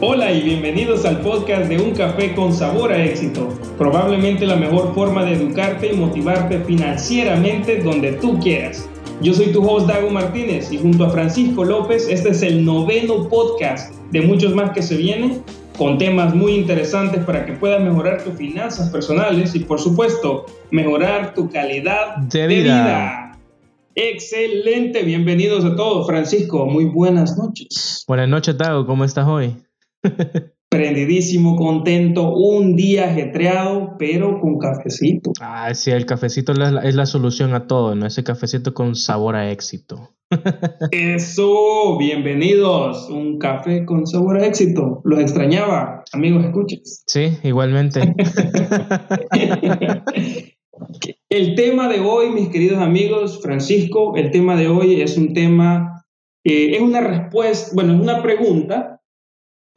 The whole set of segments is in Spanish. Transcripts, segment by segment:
Hola y bienvenidos al podcast de Un Café con Sabor a Éxito. Probablemente la mejor forma de educarte y motivarte financieramente donde tú quieras. Yo soy tu host Dago Martínez y junto a Francisco López este es el noveno podcast de muchos más que se vienen con temas muy interesantes para que puedas mejorar tus finanzas personales y por supuesto mejorar tu calidad de vida. Excelente, bienvenidos a todos. Francisco, muy buenas noches. Buenas noches, Dago, ¿cómo estás hoy? Prendidísimo, contento, un día ajetreado, pero con cafecito. Ah, sí, el cafecito es la, es la solución a todo, ¿no? Ese cafecito con sabor a éxito. Eso, bienvenidos. Un café con sabor a éxito. Los extrañaba, amigos, escuches. Sí, igualmente. el tema de hoy, mis queridos amigos, Francisco, el tema de hoy es un tema, eh, es una respuesta, bueno, es una pregunta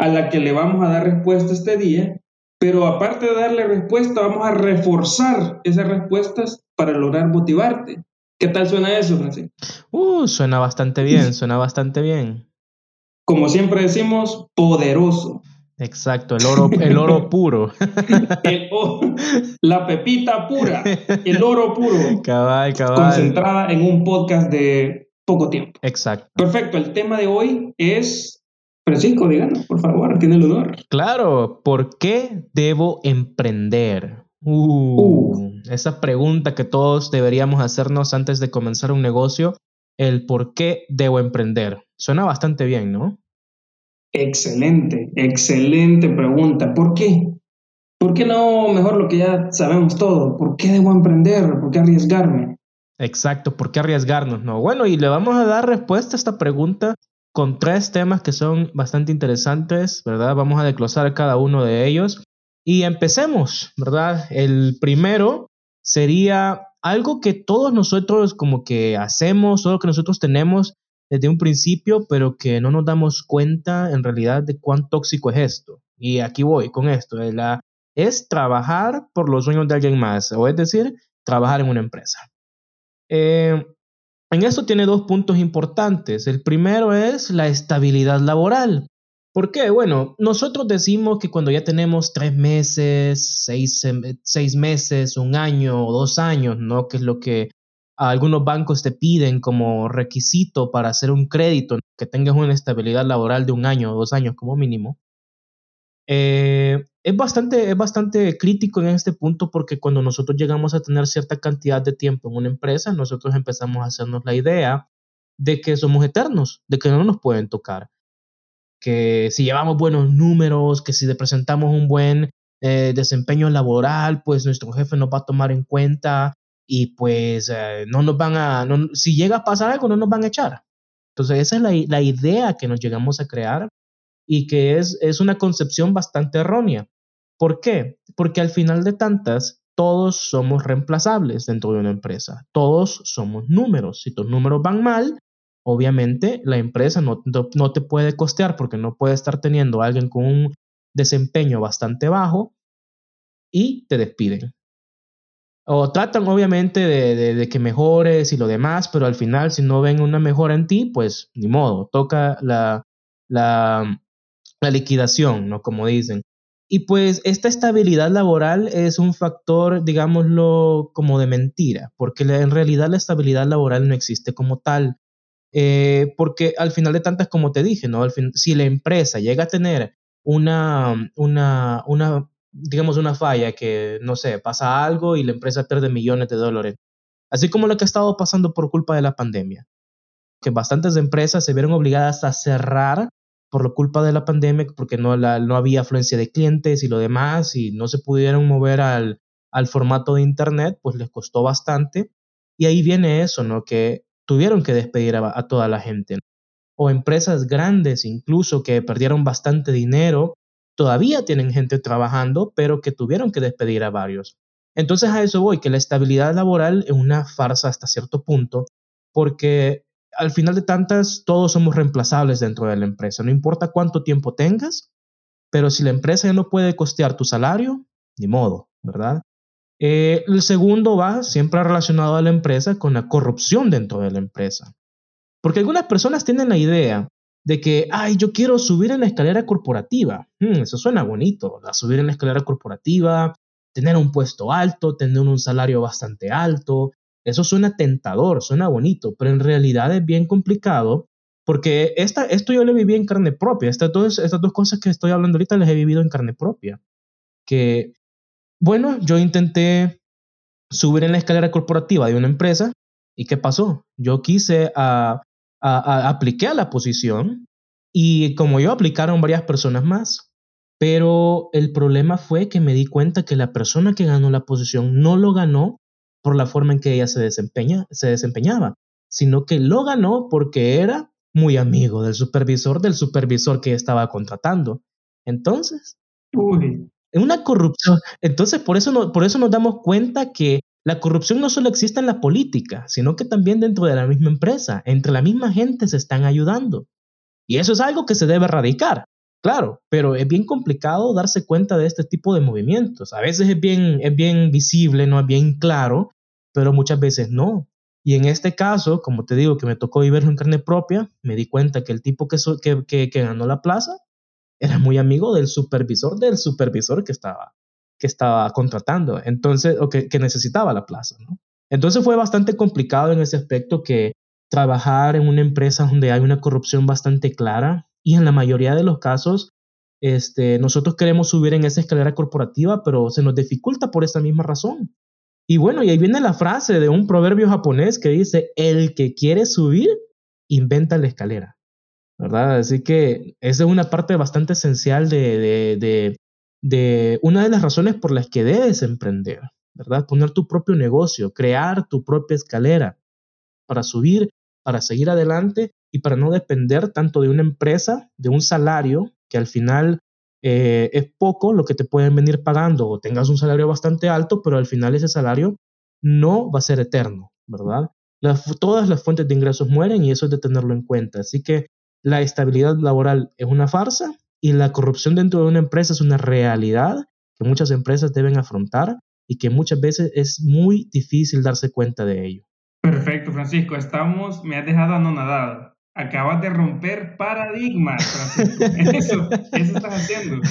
a la que le vamos a dar respuesta este día, pero aparte de darle respuesta, vamos a reforzar esas respuestas para lograr motivarte. ¿Qué tal suena eso, Francisco? Uh, suena bastante bien, suena bastante bien. Como siempre decimos, poderoso. Exacto, el oro, el oro puro. la pepita pura, el oro puro. Cabal, cabal. Concentrada en un podcast de poco tiempo. Exacto. Perfecto, el tema de hoy es Francisco, díganos, por favor, tiene el honor. Claro, ¿por qué debo emprender? Uh, uh. Esa pregunta que todos deberíamos hacernos antes de comenzar un negocio, el por qué debo emprender. Suena bastante bien, ¿no? Excelente, excelente pregunta. ¿Por qué? ¿Por qué no mejor lo que ya sabemos todo? ¿Por qué debo emprender? ¿Por qué arriesgarme? Exacto, ¿por qué arriesgarnos? No, bueno, y le vamos a dar respuesta a esta pregunta con tres temas que son bastante interesantes, ¿verdad? Vamos a desglosar cada uno de ellos y empecemos, ¿verdad? El primero sería algo que todos nosotros como que hacemos, todo lo que nosotros tenemos desde un principio, pero que no nos damos cuenta en realidad de cuán tóxico es esto. Y aquí voy con esto, la, es trabajar por los sueños de alguien más, o es decir, trabajar en una empresa. Eh, en esto tiene dos puntos importantes. El primero es la estabilidad laboral. ¿Por qué? Bueno, nosotros decimos que cuando ya tenemos tres meses, seis, meses, un año o dos años, ¿no? Que es lo que algunos bancos te piden como requisito para hacer un crédito, que tengas una estabilidad laboral de un año o dos años como mínimo. Eh, es bastante, es bastante crítico en este punto porque cuando nosotros llegamos a tener cierta cantidad de tiempo en una empresa, nosotros empezamos a hacernos la idea de que somos eternos, de que no nos pueden tocar, que si llevamos buenos números, que si presentamos un buen eh, desempeño laboral, pues nuestro jefe nos va a tomar en cuenta y pues eh, no nos van a, si llega a pasar algo, no nos van a echar. Entonces esa es la, la idea que nos llegamos a crear y que es, es una concepción bastante errónea. ¿Por qué? Porque al final de tantas, todos somos reemplazables dentro de una empresa. Todos somos números. Si tus números van mal, obviamente la empresa no, no, te puede costear porque no puede estar teniendo a alguien con un desempeño bastante bajo y te despiden. O tratan obviamente de, de, que mejores y lo demás, pero al final si no ven una mejora en ti, pues ni modo, toca la, la, la liquidación, ¿no? Como dicen. Y pues esta estabilidad laboral es un factor, digámoslo, como de mentira, porque en realidad la estabilidad laboral no existe como tal. Eh, porque al final de tantas, como te dije, ¿no? Al fin, si la empresa llega a tener una, una, una, digamos, una falla que, no sé, pasa algo y la empresa pierde millones de dólares, así como lo que ha estado pasando por culpa de la pandemia, que bastantes empresas se vieron obligadas a cerrar por la culpa de la pandemia, porque no, no había afluencia de clientes y lo demás, y no se pudieron mover al, al formato de Internet, pues les costó bastante. Y ahí viene eso, ¿no? Que tuvieron que despedir a, toda la gente. O empresas grandes incluso que perdieron bastante dinero, todavía tienen gente trabajando, pero que tuvieron que despedir a varios. Entonces a eso voy, que la estabilidad laboral es una farsa hasta cierto punto, porque al final de tantas, todos somos reemplazables dentro de la empresa. No importa cuánto tiempo tengas, pero si la empresa ya no puede costear tu salario, ni modo, ¿verdad? Eh, el segundo va siempre relacionado a la empresa con la corrupción dentro de la empresa. Porque algunas personas tienen la idea de que, ay, yo quiero subir en la escalera corporativa. Hmm, eso suena bonito, la subir en la escalera corporativa, tener un puesto alto, tener un salario bastante alto. Eso suena tentador, suena bonito, pero en realidad es bien complicado porque esta, esto yo lo viví en carne propia. Estas dos, estas dos cosas que estoy hablando ahorita las he vivido en carne propia. Que, bueno, yo intenté subir en la escalera corporativa de una empresa y ¿qué pasó? Yo quise, a, a, apliqué a la posición y como yo aplicaron varias personas más. Pero el problema fue que me di cuenta que la persona que ganó la posición no lo ganó por la forma en que ella se, desempeña, se desempeñaba, sino que lo ganó porque era muy amigo del supervisor del supervisor que estaba contratando. Entonces, en una corrupción. Entonces, por eso, no, por eso nos damos cuenta que la corrupción no solo existe en la política, sino que también dentro de la misma empresa, entre la misma gente se están ayudando. Y eso es algo que se debe erradicar, claro, pero es bien complicado darse cuenta de este tipo de movimientos. A veces es bien, es bien visible, no es bien claro, pero muchas veces no. Y en este caso, como te digo, que me tocó vivirlo en carne propia, me di cuenta que el tipo que, que, que, ganó la plaza era muy amigo del supervisor del supervisor que estaba, que estaba contratando, entonces, o que, que necesitaba la plaza, ¿no? Entonces fue bastante complicado en ese aspecto que trabajar en una empresa donde hay una corrupción bastante clara y en la mayoría de los casos este, nosotros queremos subir en esa escalera corporativa, pero se nos dificulta por esa misma razón. Y bueno, y ahí viene la frase de un proverbio japonés que dice, el que quiere subir, inventa la escalera. ¿Verdad? Así que esa es una parte bastante esencial de, de, de, una de las razones por las que debes emprender, ¿verdad? Poner tu propio negocio, crear tu propia escalera para subir, para seguir adelante y para no depender tanto de una empresa, de un salario que al final eh, es poco lo que te pueden venir pagando o tengas un salario bastante alto, pero al final ese salario no va a ser eterno, ¿verdad? todas las fuentes de ingresos mueren y eso es de tenerlo en cuenta. Así que la estabilidad laboral es una farsa y la corrupción dentro de una empresa es una realidad que muchas empresas deben afrontar y que muchas veces es muy difícil darse cuenta de ello. Perfecto, Francisco. Estamos, me has dejado anonadado. Acabas de romper paradigmas, Francisco. Eso, eso estás haciendo.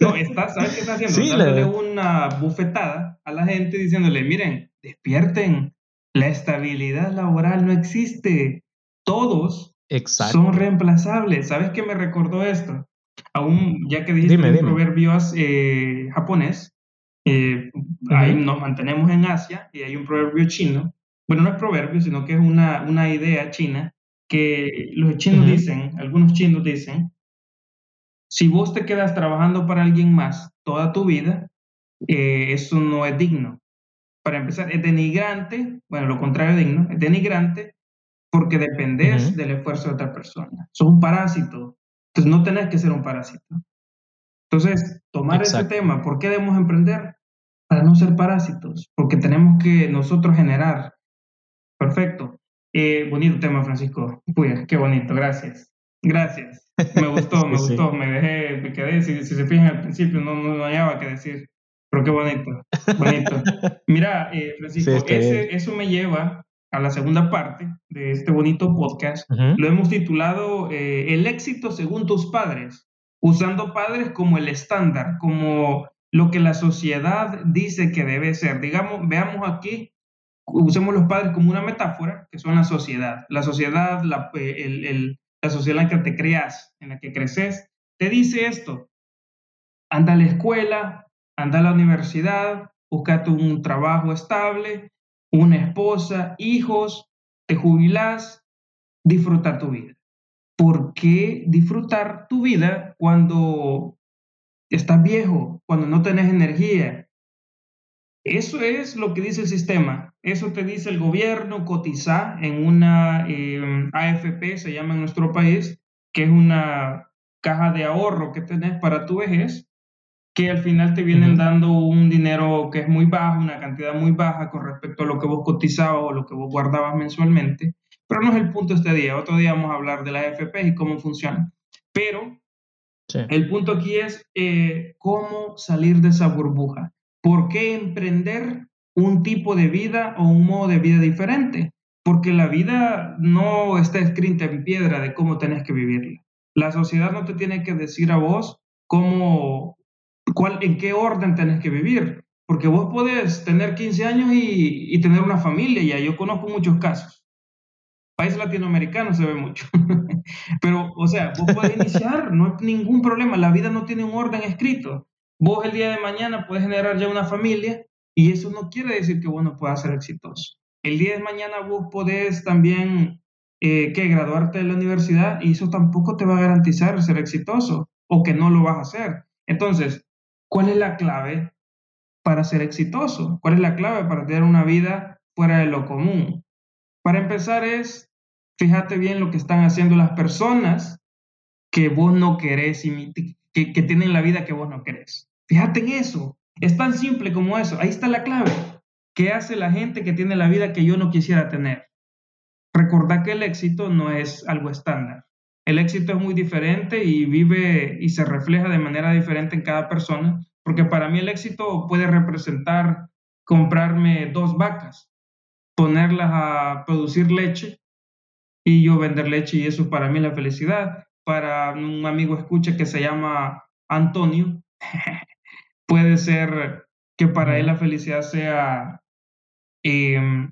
No, estás, ¿sabes qué estás haciendo? Sí, Dándole una bufetada a la gente diciéndole, miren, despierten, la estabilidad laboral no existe. Todos son reemplazables. ¿Sabes qué me recordó esto? Aún, ya que dijiste un proverbio eh, japonés, eh, ahí nos mantenemos en Asia y hay un proverbio chino. Bueno, no es proverbio, sino que es una, una idea china que los chinos dicen, algunos chinos dicen, si vos te quedas trabajando para alguien más toda tu vida, eh, eso no es digno. Para empezar, es denigrante, bueno, lo contrario de digno, es denigrante porque dependes del esfuerzo de otra persona. Sos un parásito, entonces no tenés que ser un parásito. Entonces, tomar ese tema, ¿por qué debemos emprender? Para no ser parásitos, porque tenemos que nosotros generar. Perfecto. Eh, bonito tema, Francisco. Uy, qué bonito, gracias. Gracias. Me gustó, me gustó, me dejé, me quedé, si, se fijan al principio no, no, hallaba qué decir, pero qué bonito, bonito. Mira, eh, Francisco, eso me lleva a la segunda parte de este bonito podcast. Lo hemos titulado eh, El éxito según tus padres, usando padres como el estándar, como lo que la sociedad dice que debe ser. Digamos, veamos aquí usemos los padres como una metáfora, que son la sociedad. La sociedad, la, eh, la sociedad en la que te creas, en la que creces, te dice esto. Anda a la escuela, anda a la universidad, búscate un trabajo estable, una esposa, hijos, te jubilas, disfruta tu vida. ¿Por qué disfrutar tu vida cuando estás viejo, cuando no tenés energía? Eso es lo que dice el sistema. Eso te dice el gobierno, cotiza en una em, AFP, se llama en nuestro país, que es una caja de ahorro que tenés para tu vejez, que al final te vienen dando un dinero que es muy bajo, una cantidad muy baja con respecto a lo que vos cotizabas o lo que vos guardabas mensualmente. Pero no es el punto este día. Otro día vamos a hablar de la AFP y cómo funciona. Pero el punto aquí es eh, cómo salir de esa burbuja. ¿Por qué emprender un tipo de vida o un modo de vida diferente, porque la vida no está escrita en piedra de cómo tenés que vivirla. La sociedad no te tiene que decir a vos cómo, cuál, en qué orden tenés que vivir, porque vos podés tener 15 años y, tener una familia, ya yo conozco muchos casos. País latinoamericano se ve mucho. Pero, o sea, vos podés iniciar, no hay ningún problema, la vida no tiene un orden escrito. Vos el día de mañana puedes generar ya una familia y eso no quiere decir que vos no puedas ser exitoso. El día de mañana vos podés también eh, que graduarte de la universidad y eso tampoco te va a garantizar ser exitoso o que no lo vas a hacer. Entonces, ¿cuál es la clave para ser exitoso? ¿Cuál es la clave para tener una vida fuera de lo común? Para empezar es, fíjate bien lo que están haciendo las personas que vos no querés que, que tienen la vida que vos no querés. Fíjate en eso. Es tan simple como eso. Ahí está la clave. ¿Qué hace la gente que tiene la vida que yo no quisiera tener? Recordar que el éxito no es algo estándar. El éxito es muy diferente y vive y se refleja de manera diferente en cada persona, porque para mí el éxito puede representar comprarme dos vacas, ponerlas a producir leche y yo vender leche y eso para mí la felicidad. Para un amigo escucha que se llama Antonio, puede ser que para él la felicidad sea em,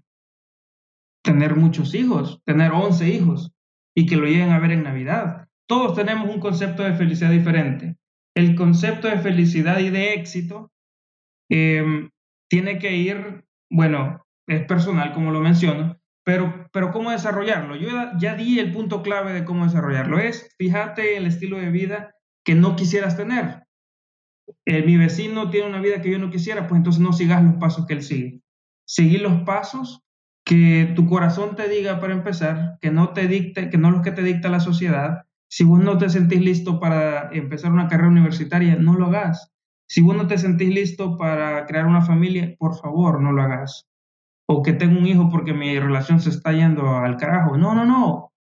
tener muchos hijos, tener 11 hijos y que lo lleguen a ver en Navidad. Todos tenemos un concepto de felicidad diferente. El concepto de felicidad y de éxito em, tiene que ir, bueno, es personal como lo menciono, pero, pero ¿cómo desarrollarlo? Yo ya di el punto clave de cómo desarrollarlo. Es, fíjate el estilo de vida que no quisieras tener. Eh, mi vecino tiene una vida que yo no quisiera, pues entonces no sigas los pasos que él sigue. Seguir los pasos que tu corazón te diga para empezar, que no te dicte, que no los que te dicta la sociedad. Si vos no te sentís listo para empezar una carrera universitaria, no lo hagas. Si vos no te sentís listo para crear una familia, por favor, no lo hagas. O que tengo un hijo porque mi relación se está yendo al carajo. No, no, no.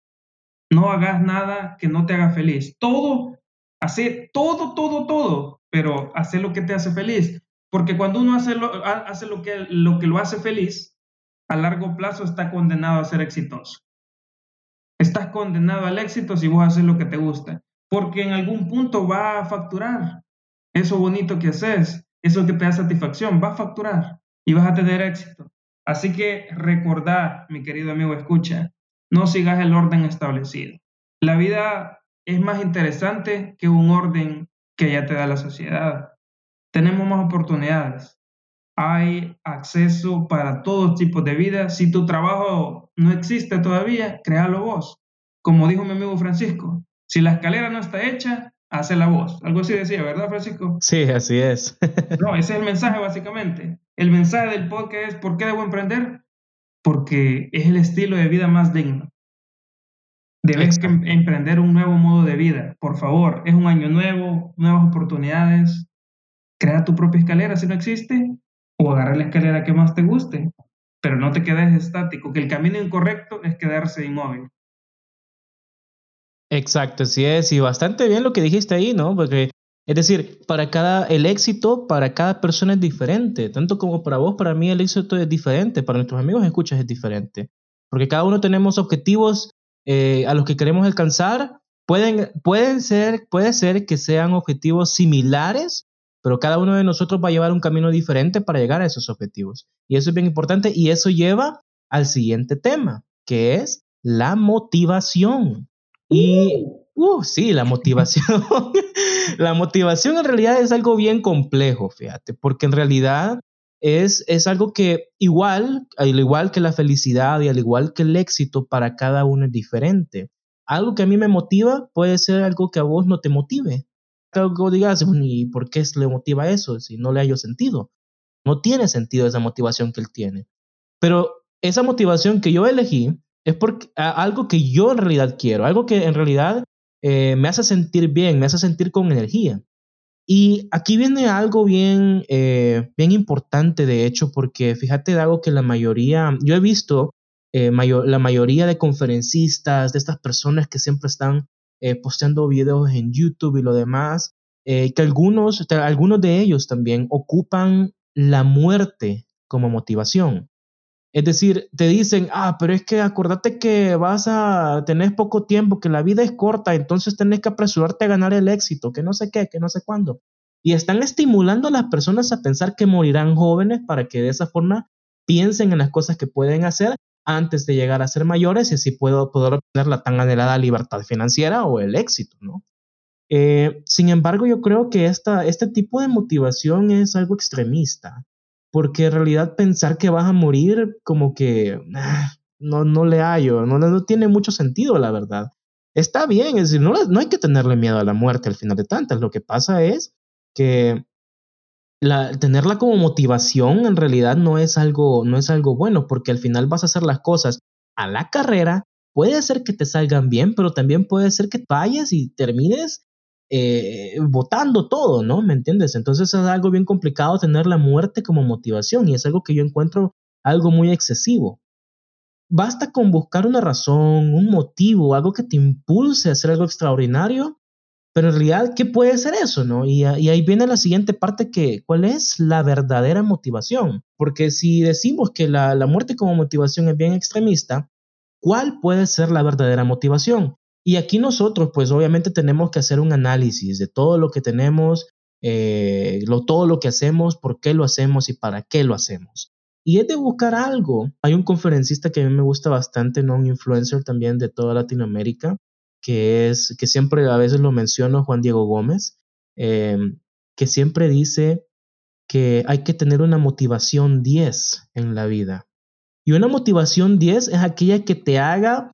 No hagas nada que no te haga feliz. Todo, hace todo, todo, todo pero hace lo que te hace feliz. Porque cuando uno hace lo, hace lo, que, lo que lo hace feliz, a largo plazo está condenado a ser exitoso. Estás condenado al éxito si vos haces lo que te gusta, porque en algún punto va a facturar. Eso bonito que haces, eso que te da satisfacción, va a facturar y vas a tener éxito. Así que recordá, mi querido amigo, escucha, no sigas el orden establecido. La vida es más interesante que un orden que ya te da la sociedad. Tenemos más oportunidades. Hay acceso para todos tipos de vida. Si tu trabajo no existe todavía, créalo vos. Como dijo mi amigo Francisco, si la escalera no está hecha, hace la voz. Algo así decía, ¿verdad, Francisco? Sí, así es. no, ese es el mensaje básicamente. El mensaje del podcast es, ¿por qué debo emprender? Porque es el estilo de vida más digno. Debes emprender un nuevo modo de vida. Por favor, es un año nuevo, nuevas oportunidades. Crea tu propia escalera si no existe o agarra la escalera que más te guste, pero no te quedes estático, que el camino incorrecto es quedarse inmóvil. Exacto, sí es, y bastante bien lo que dijiste ahí, ¿no? Porque, es decir, para cada, el éxito para cada persona es diferente, tanto como para vos, para mí el éxito es diferente, para nuestros amigos escuchas es diferente, porque cada uno tenemos objetivos eh, a los que queremos alcanzar, pueden, pueden ser, puede ser que sean objetivos similares, pero cada uno de nosotros va a llevar un camino diferente para llegar a esos objetivos. Y eso es bien importante y eso lleva al siguiente tema, que es la motivación. Y, uh, sí, la motivación. la motivación en realidad es algo bien complejo, fíjate, porque en realidad es, es algo que igual, al igual que la felicidad y al igual que el éxito, para cada uno es diferente. Algo que a mí me motiva puede ser algo que a vos no te motive. Algo digas, ¿y por qué le motiva eso si no le hallo sentido? No tiene sentido esa motivación que él tiene. Pero esa motivación que yo elegí es porque algo que yo en realidad quiero, algo que en realidad eh, me hace sentir bien, me hace sentir con energía. Y aquí viene algo bien, eh, bien importante, de hecho, porque fíjate, algo que la mayoría, yo he visto eh, la mayoría de conferencistas, de estas personas que siempre están eh, posteando videos en YouTube y lo demás, que algunos, algunos de ellos también ocupan la muerte como motivación. Es decir, te dicen, ah, pero es que acordate que vas a tener poco tiempo, que la vida es corta, entonces tenés que apresurarte a ganar el éxito, que no sé qué, que no sé cuándo. Y están estimulando a las personas a pensar que morirán jóvenes para que de esa forma piensen en las cosas que pueden hacer antes de llegar a ser mayores y así puedo poder obtener la tan anhelada libertad financiera o el éxito, ¿no? Eh, sin embargo, yo creo que esta, este tipo de motivación es algo extremista, porque en realidad pensar que vas a morir como que ah, no, no le hallo, no, no tiene mucho sentido, la verdad. Está bien, es decir, no, no hay que tenerle miedo a la muerte al final de tantas, lo que pasa es que la, tenerla como motivación en realidad no es algo, no es algo bueno, porque al final vas a hacer las cosas a la carrera, puede ser que te salgan bien, pero también puede ser que vayas y termines eh, todo, ¿no? ¿Me entiendes? Entonces es algo bien complicado tener la muerte como motivación y es algo que yo encuentro algo muy excesivo. Basta con buscar una razón, un motivo, algo que te impulse a hacer algo extraordinario pero en realidad, ¿qué puede ser eso? ¿no? Y, ahí viene la siguiente parte que, ¿cuál es la verdadera motivación? Porque si decimos que la, la muerte como motivación es bien extremista, ¿cuál puede ser la verdadera motivación? Y aquí nosotros, pues obviamente tenemos que hacer un análisis de todo lo que tenemos, eh, lo, todo lo que hacemos, por qué lo hacemos y para qué lo hacemos. Y es de buscar algo. Hay un conferencista que a mí me gusta bastante, ¿no? un influencer también de toda Latinoamérica, que es, que siempre a veces lo menciono, Juan Diego Gómez, em, que siempre dice que hay que tener una motivación 10 en la vida. Y una motivación 10 es aquella que te haga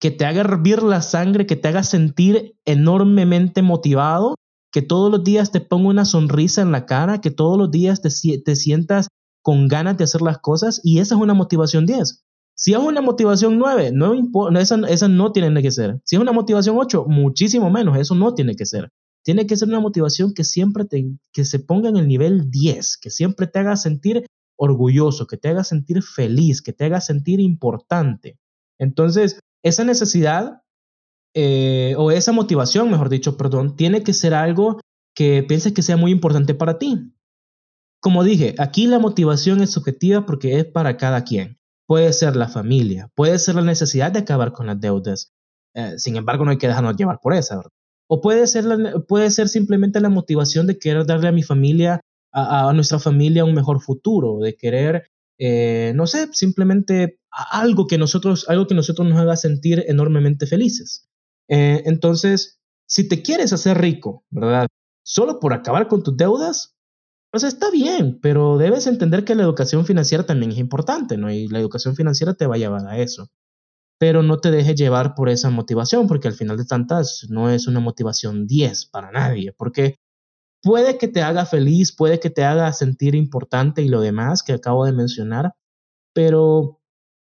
que te haga hervir la sangre, que te haga sentir enormemente motivado, que todos los días te ponga una sonrisa en la cara, que todos los días te, te sientas con ganas de hacer las cosas y esa es una motivación 10. Si es una motivación 9, no esa, esa no tiene que ser. Si es una motivación 8, muchísimo menos, eso no tiene que ser. Tiene que ser una motivación que siempre te, que se ponga en el nivel 10, que siempre te haga sentir orgulloso, que te haga sentir feliz, que te haga sentir importante. Entonces, esa necesidad eh, o esa motivación, mejor dicho, perdón, tiene que ser algo que pienses que sea muy importante para ti. Como dije, aquí la motivación es subjetiva porque es para cada quien. Puede ser la familia, puede ser la necesidad de acabar con las deudas. Eh, sin embargo, no hay que dejarnos llevar por esa, ¿verdad? O puede ser, puede ser simplemente la motivación de querer darle a mi familia, a, nuestra familia, un mejor futuro, de querer, eh, no sé, simplemente algo que nosotros, algo que nosotros nos haga sentir enormemente felices. Eh, entonces, si te quieres hacer rico, ¿verdad? Solo por acabar con tus deudas, sea, está bien, pero debes entender que la educación financiera también es importante, ¿no? Y la educación financiera te va a llevar a eso. Pero no te dejes llevar por esa motivación, porque al final de tantas no es una motivación 10 para nadie, porque puede que te haga feliz, puede que te haga sentir importante y lo demás que acabo de mencionar, pero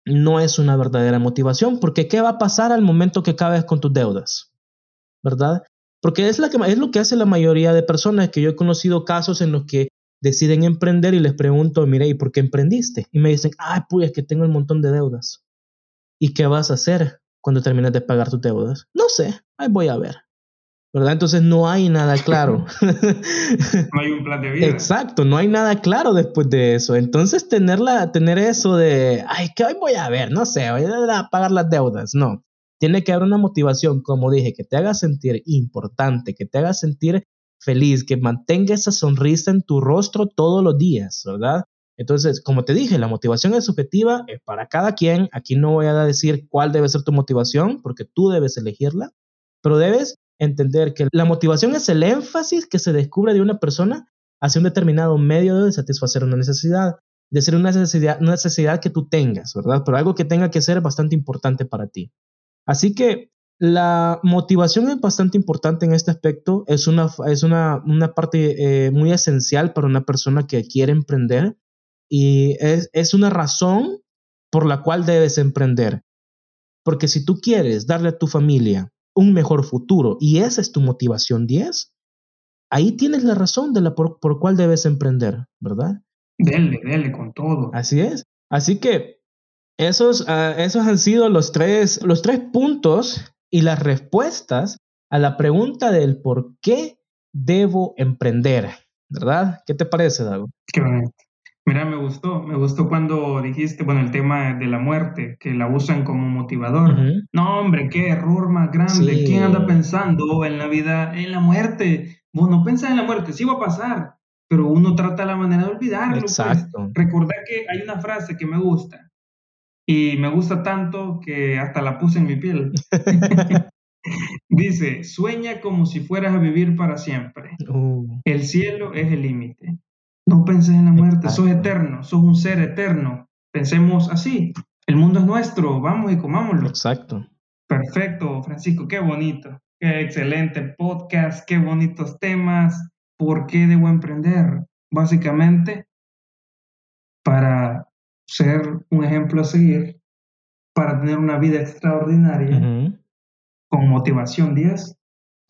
no es una verdadera motivación, porque ¿qué va a pasar al momento que acabes con tus deudas? ¿Verdad? Porque es, la que, lo que hace la mayoría de personas, que yo he conocido casos en los que deciden emprender y les pregunto, mire, ¿y por qué emprendiste? Y me dicen, ay, pues es que tengo un montón de deudas. ¿Y qué vas a hacer cuando termines de pagar tus deudas? No sé, ahí voy a ver. ¿Verdad? Entonces no hay nada claro. no hay un plan de vida. Exacto, no hay nada claro después de eso. Entonces tenerla, tener eso de, ay, que hoy voy a ver, no sé, voy a pagar las deudas. No, tiene que haber una motivación, como dije, que te haga sentir importante, que te haga sentir feliz, que mantenga esa sonrisa en tu rostro todos los días, ¿verdad? Entonces, como te dije, la motivación es subjetiva, es para cada quien. Aquí no voy a decir cuál debe ser tu motivación, porque tú debes elegirla, pero debes entender que la motivación es el énfasis que se descubre de una persona hacia un determinado medio de satisfacer una necesidad, de ser una necesidad, una necesidad que tú tengas, ¿verdad? Pero algo que tenga que ser bastante importante para ti. Así que la motivación es bastante importante en este aspecto, es una, es una, parte eh, muy esencial para una persona que quiere emprender y es, es una razón por la cual debes emprender. Porque si tú quieres darle a tu familia un mejor futuro y esa es tu motivación 10, ahí tienes la razón de la por, por cual debes emprender, ¿verdad? Dele, dele con todo. Así es. Así que esos, ah, esos han sido los tres, los tres puntos y las respuestas a la pregunta del por qué debo emprender, ¿verdad? ¿Qué te parece, Dago? Qué bonito. Mira, me gustó, me gustó cuando dijiste, bueno, el tema de la muerte, que la usan como motivador. No, hombre, qué error más grande. ¿Quién anda pensando en la vida, en la muerte? Vos no pensás en la muerte, sí va a pasar, pero uno trata la manera de olvidarlo. Pues. Exacto. Recordar que hay una frase que me gusta y me gusta tanto que hasta la puse en mi piel. Dice, sueña como si fueras a vivir para siempre. Uh. El cielo es el límite. No penses en la muerte, sos eterno, sos un ser eterno. Pensemos así, el mundo es nuestro, vamos y comámoslo. Exacto. Perfecto, Francisco, qué bonito, qué excelente podcast, qué bonitos temas. ¿Por qué debo emprender? Básicamente, para ser un ejemplo a seguir, para tener una vida extraordinaria, con motivación 10,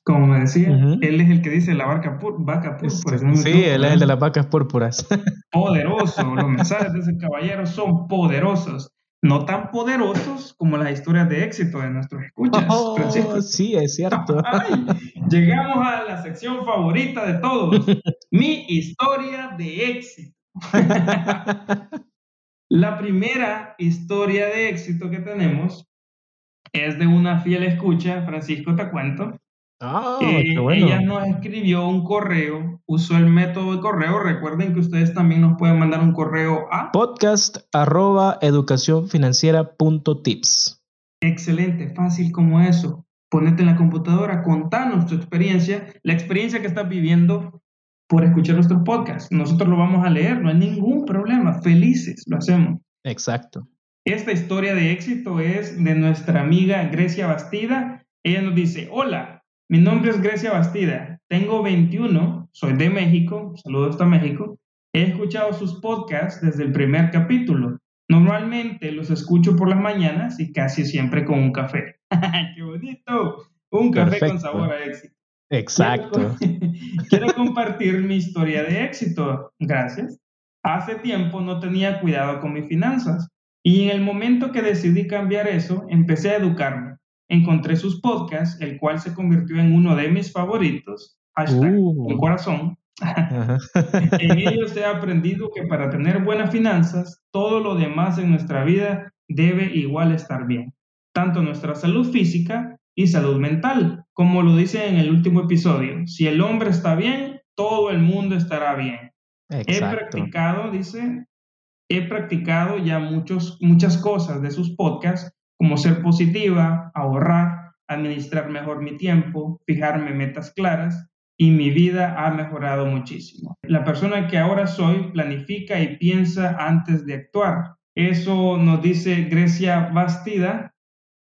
como me decía, él es el que dice la vaca, vaca púrpura. sí, él es el de las vacas púrpuras. Poderoso, los mensajes de ese caballero son poderosos. No tan poderosos como las historias de éxito de nuestros escuchas. Oh, sí, es cierto. llegamos a la sección favorita de todos. Mi historia de éxito. la primera historia de éxito que tenemos es de una fiel escucha, Francisco, te cuento Ah, eh, ella nos escribió un correo, usó el método de correo. Recuerden que ustedes también nos pueden mandar un correo a podcast arroba tips. Excelente, fácil como eso. Ponete en la computadora, contanos tu experiencia, la experiencia que estás viviendo por escuchar nuestros podcasts. Nosotros lo vamos a leer, no hay ningún problema, felices, lo hacemos. Exacto. Esta historia de éxito es de nuestra amiga Grecia Bastida. Ella nos dice, hola, mi nombre es Grecia Bastida, tengo 21, soy de México, saludos hasta México. He escuchado sus podcasts desde el primer capítulo. Normalmente los escucho por las mañanas y casi siempre con un café. ¡Qué bonito! Un café con sabor a éxito. Exacto. Quiero, compartir mi historia de éxito. Gracias. Hace tiempo no tenía cuidado con mis finanzas y en el momento que decidí cambiar eso, empecé a educarme encontré sus podcasts, el cual se convirtió en uno de mis favoritos, hashtag uh. corazón. en ellos he aprendido que para tener buenas finanzas, todo lo demás en nuestra vida debe igual estar bien, tanto nuestra salud física y salud mental, como lo dice en el último episodio. Si el hombre está bien, todo el mundo estará bien. He practicado, dice, he practicado ya muchos, muchas cosas de sus podcasts como ser positiva, ahorrar, administrar mejor mi tiempo, fijarme metas claras y mi vida ha mejorado muchísimo. La persona que ahora soy planifica y piensa antes de actuar. Eso nos dice Grecia Bastida.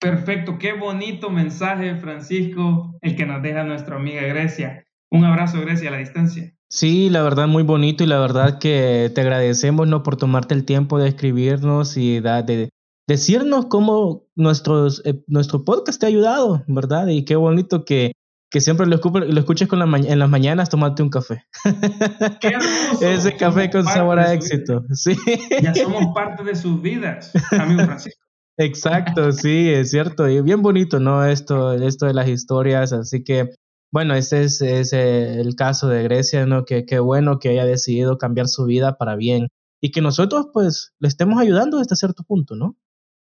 Perfecto, qué bonito mensaje, Francisco, el que nos deja nuestra amiga Grecia. Un abrazo, Grecia, a la distancia. Sí, la verdad muy bonito y la verdad que te agradecemos ¿no? por tomarte el tiempo de escribirnos y de, decirnos cómo nuestros, eh, nuestro podcast te ha ayudado, ¿verdad? Y qué bonito que, que siempre lo, lo escuches con la en las mañanas tomarte un café. Qué Ese café con sabor a éxito. Sí. Ya somos parte de sus vidas, amigo Francisco. Exacto, sí, es cierto. Y bien bonito, ¿no? Esto, esto de las historias. Así que, bueno, ese es, el caso de Grecia, ¿no? Que qué bueno que haya decidido cambiar su vida para bien. Y que nosotros, pues, le estemos ayudando hasta cierto punto, ¿no?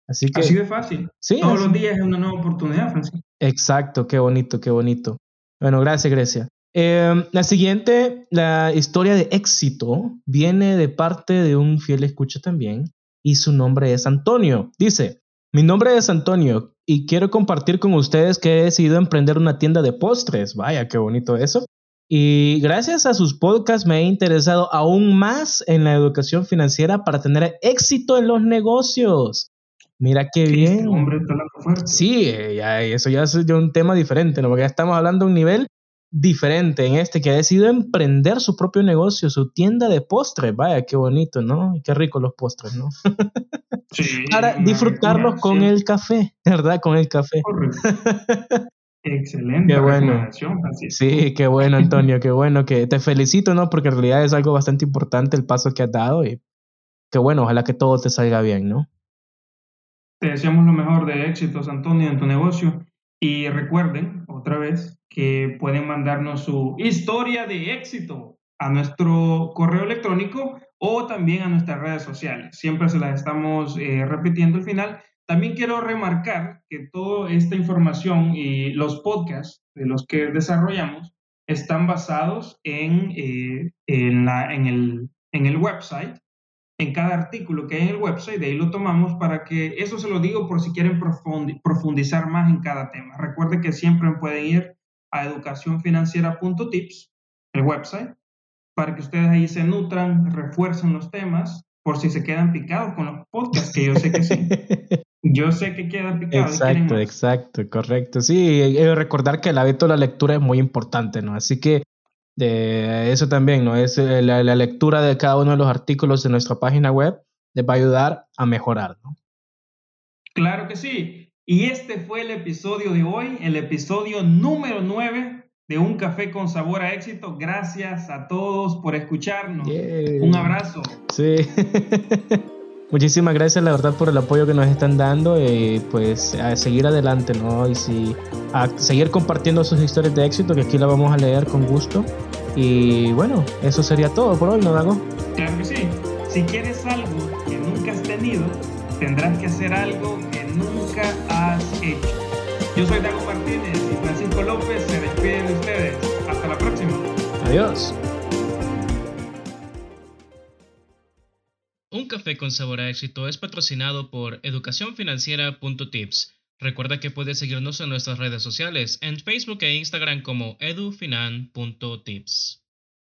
Así que. Así de fácil. Sí, Todos los días es una nueva oportunidad, Francisco. Exacto, qué bonito, qué bonito. Bueno, gracias, Grecia. Em, la siguiente, la historia de éxito, viene de parte de un fiel escucha también, y su nombre es Antonio. Dice: Mi nombre es Antonio y quiero compartir con ustedes que he decidido emprender una tienda de postres. Vaya, qué bonito eso. Y gracias a sus podcasts me he interesado aún más en la educación financiera para tener éxito en los negocios. Mira qué este bien. hombre está fuerte. Sí, ya, eso ya es un tema diferente, ¿no? Porque ya estamos hablando de un nivel diferente en este que ha decidido emprender su propio negocio, su tienda de postres. Vaya, qué bonito, ¿no? Y qué rico los postres, ¿no? Sí, Para disfrutarlos con el café, ¿verdad? Con el café. Excelente. Qué bueno. Sí, qué bueno, Antonio, qué bueno que te felicito, ¿no? Porque en realidad es algo bastante importante el paso que has dado y qué bueno, ojalá que todo te salga bien, ¿no? Te deseamos lo mejor de éxitos, Antonio, en tu negocio. Y recuerden, otra vez, que pueden mandarnos su historia de éxito a nuestro correo electrónico o también a nuestras redes sociales. Siempre se las estamos eh, repitiendo al final. También quiero remarcar que toda esta información y los podcasts de los que desarrollamos están basados en, eh, en, la, en, el, en el website, en cada artículo que hay en el website, de ahí lo tomamos para que, eso se lo digo por si quieren profundizar más en cada tema. Recuerde que siempre pueden ir a educacionfinanciera.tips, el website, para que ustedes ahí se nutran, refuercen los temas, por si se quedan picados con los podcasts, que yo sé que sí. Yo sé que quedan picados. Exacto, exacto, correcto. Sí, recordar que el hábito de la lectura es muy importante, ¿no? Así que de eso también, ¿no? Es eh, la, la, lectura de cada uno de los artículos de nuestra página web les va a ayudar a mejorar, ¿no? Claro que sí. Y este fue el episodio de hoy, el episodio número 9 de Un Café con Sabor a Éxito. Gracias a todos por escucharnos. Un abrazo. Sí. Muchísimas gracias, la verdad, por el apoyo que nos están dando y pues a seguir adelante, ¿no? Y si, a seguir compartiendo sus historias de éxito, que aquí la vamos a leer con gusto. Y bueno, eso sería todo por hoy, ¿no, Dago? Claro que sí. Si quieres algo que nunca has tenido, tendrás que hacer algo que nunca has hecho. Yo soy Dago Martínez y Francisco López se despiden de ustedes. Hasta la próxima. Adiós. Café con sabor a éxito es patrocinado por educacionfinanciera.tips. Recuerda que puedes seguirnos en nuestras redes sociales, en Facebook e Instagram como edufinan.tips.